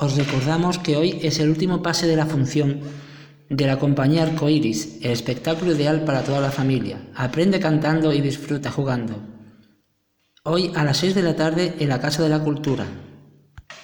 Os recordamos que hoy es el último pase de la función de la compañía Arcoiris, el espectáculo ideal para toda la familia. Aprende cantando y disfruta jugando. Hoy a las 6 de la tarde en la Casa de la Cultura.